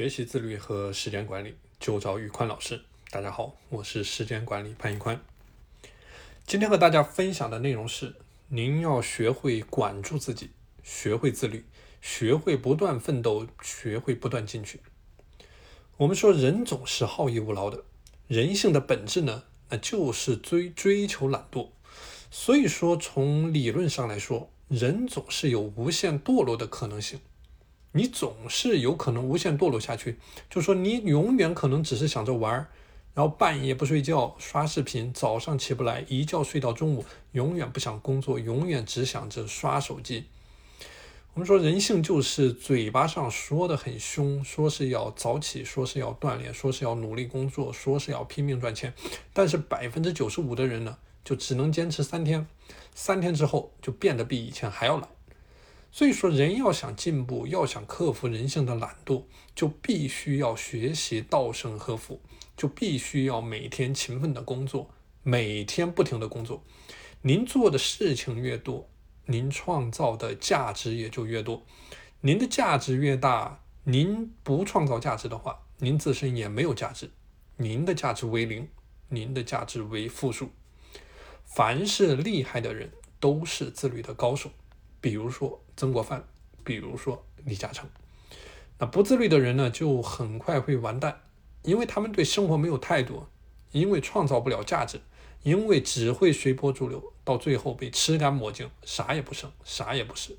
学习自律和时间管理，就找宇宽老师。大家好，我是时间管理潘宇宽。今天和大家分享的内容是：您要学会管住自己，学会自律，学会不断奋斗，学会不断进取。我们说人总是好逸恶劳的，人性的本质呢，那就是追追求懒惰。所以说，从理论上来说，人总是有无限堕落的可能性。你总是有可能无限堕落下去，就说你永远可能只是想着玩儿，然后半夜不睡觉刷视频，早上起不来，一觉睡到中午，永远不想工作，永远只想着刷手机。我们说人性就是嘴巴上说的很凶，说是要早起，说是要锻炼，说是要努力工作，说是要拼命赚钱，但是百分之九十五的人呢，就只能坚持三天，三天之后就变得比以前还要懒。所以说，人要想进步，要想克服人性的懒惰，就必须要学习稻盛和夫，就必须要每天勤奋的工作，每天不停的工作。您做的事情越多，您创造的价值也就越多。您的价值越大，您不创造价值的话，您自身也没有价值。您的价值为零，您的价值为负数。凡是厉害的人，都是自律的高手。比如说曾国藩，比如说李嘉诚，那不自律的人呢，就很快会完蛋，因为他们对生活没有态度，因为创造不了价值，因为只会随波逐流，到最后被吃干抹净，啥也不剩，啥也不是。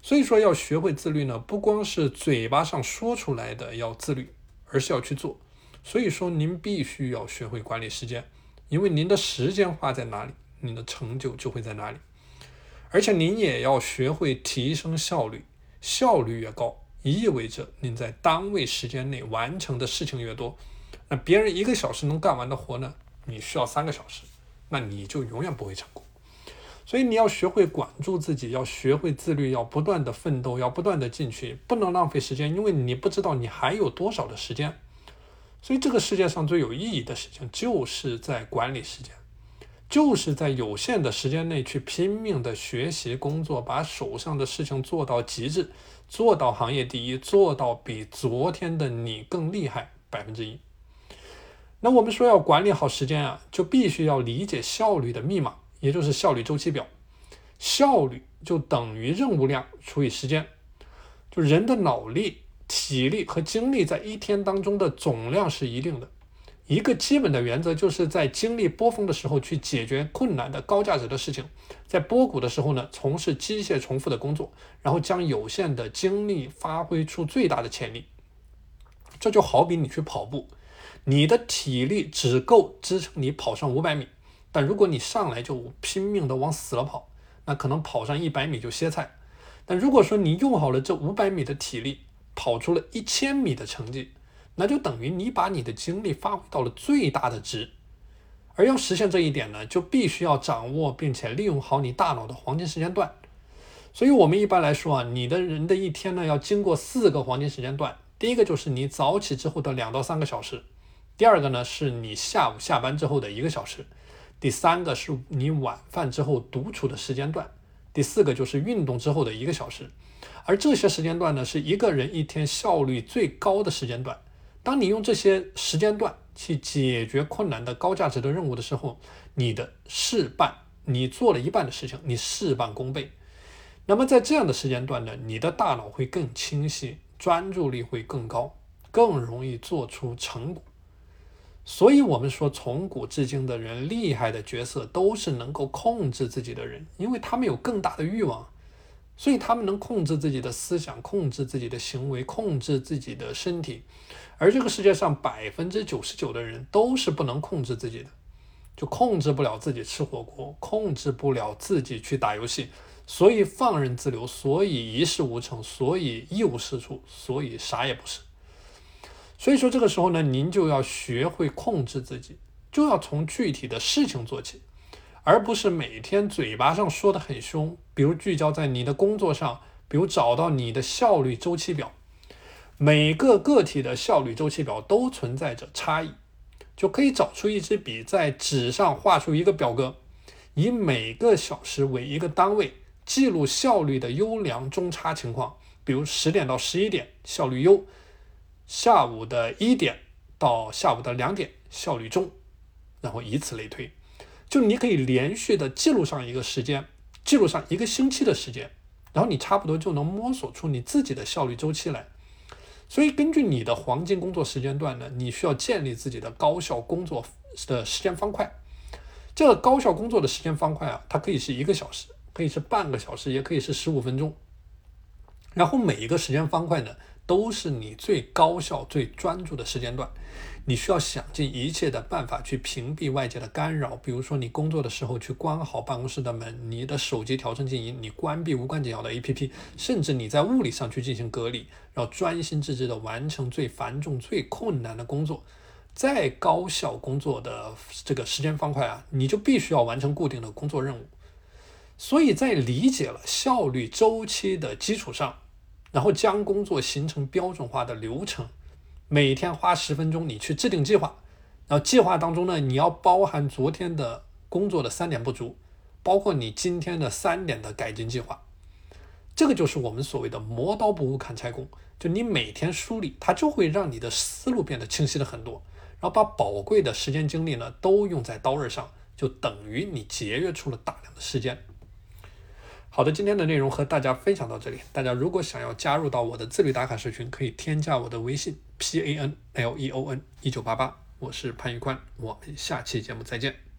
所以说要学会自律呢，不光是嘴巴上说出来的要自律，而是要去做。所以说您必须要学会管理时间，因为您的时间花在哪里，您的成就就会在哪里。而且您也要学会提升效率，效率越高，意味着您在单位时间内完成的事情越多。那别人一个小时能干完的活呢，你需要三个小时，那你就永远不会成功。所以你要学会管住自己，要学会自律，要不断的奋斗，要不断的进取，不能浪费时间，因为你不知道你还有多少的时间。所以这个世界上最有意义的事情，就是在管理时间。就是在有限的时间内去拼命的学习工作，把手上的事情做到极致，做到行业第一，做到比昨天的你更厉害百分之一。那我们说要管理好时间啊，就必须要理解效率的密码，也就是效率周期表。效率就等于任务量除以时间，就人的脑力、体力和精力在一天当中的总量是一定的。一个基本的原则就是在经历波峰的时候去解决困难的高价值的事情，在波谷的时候呢，从事机械重复的工作，然后将有限的精力发挥出最大的潜力。这就好比你去跑步，你的体力只够支撑你跑上五百米，但如果你上来就拼命的往死了跑，那可能跑上一百米就歇菜。但如果说你用好了这五百米的体力，跑出了一千米的成绩。那就等于你把你的精力发挥到了最大的值，而要实现这一点呢，就必须要掌握并且利用好你大脑的黄金时间段。所以，我们一般来说啊，你的人的一天呢，要经过四个黄金时间段。第一个就是你早起之后的两到三个小时，第二个呢是你下午下班之后的一个小时，第三个是你晚饭之后独处的时间段，第四个就是运动之后的一个小时。而这些时间段呢，是一个人一天效率最高的时间段。当你用这些时间段去解决困难的高价值的任务的时候，你的事半，你做了一半的事情，你事半功倍。那么在这样的时间段呢，你的大脑会更清晰，专注力会更高，更容易做出成果。所以，我们说从古至今的人厉害的角色都是能够控制自己的人，因为他们有更大的欲望。所以他们能控制自己的思想，控制自己的行为，控制自己的身体，而这个世界上百分之九十九的人都是不能控制自己的，就控制不了自己吃火锅，控制不了自己去打游戏，所以放任自流，所以一事无成，所以一无是处，所以啥也不是。所以说这个时候呢，您就要学会控制自己，就要从具体的事情做起。而不是每天嘴巴上说的很凶，比如聚焦在你的工作上，比如找到你的效率周期表。每个个体的效率周期表都存在着差异，就可以找出一支笔，在纸上画出一个表格，以每个小时为一个单位，记录效率的优良中差情况。比如十点到十一点效率优，下午的一点到下午的两点效率中，然后以此类推，就你可以连续的记录上一个时间，记录上一个星期的时间，然后你差不多就能摸索出你自己的效率周期来。所以根据你的黄金工作时间段呢，你需要建立自己的高效工作的时间方块。这个高效工作的时间方块啊，它可以是一个小时，可以是半个小时，也可以是十五分钟。然后每一个时间方块呢，都是你最高效、最专注的时间段。你需要想尽一切的办法去屏蔽外界的干扰，比如说你工作的时候去关好办公室的门，你的手机调成静音，你关闭无关紧要的 APP，甚至你在物理上去进行隔离，要专心致志地完成最繁重、最困难的工作。再高效工作的这个时间方块啊，你就必须要完成固定的工作任务。所以在理解了效率周期的基础上，然后将工作形成标准化的流程，每天花十分钟，你去制定计划。然后计划当中呢，你要包含昨天的工作的三点不足，包括你今天的三点的改进计划。这个就是我们所谓的磨刀不误砍柴工，就你每天梳理，它就会让你的思路变得清晰了很多。然后把宝贵的时间精力呢都用在刀刃上，就等于你节约出了大量的时间。好的，今天的内容和大家分享到这里。大家如果想要加入到我的自律打卡社群，可以添加我的微信 p a n l e o n 一九八八，我是潘玉宽，我们下期节目再见。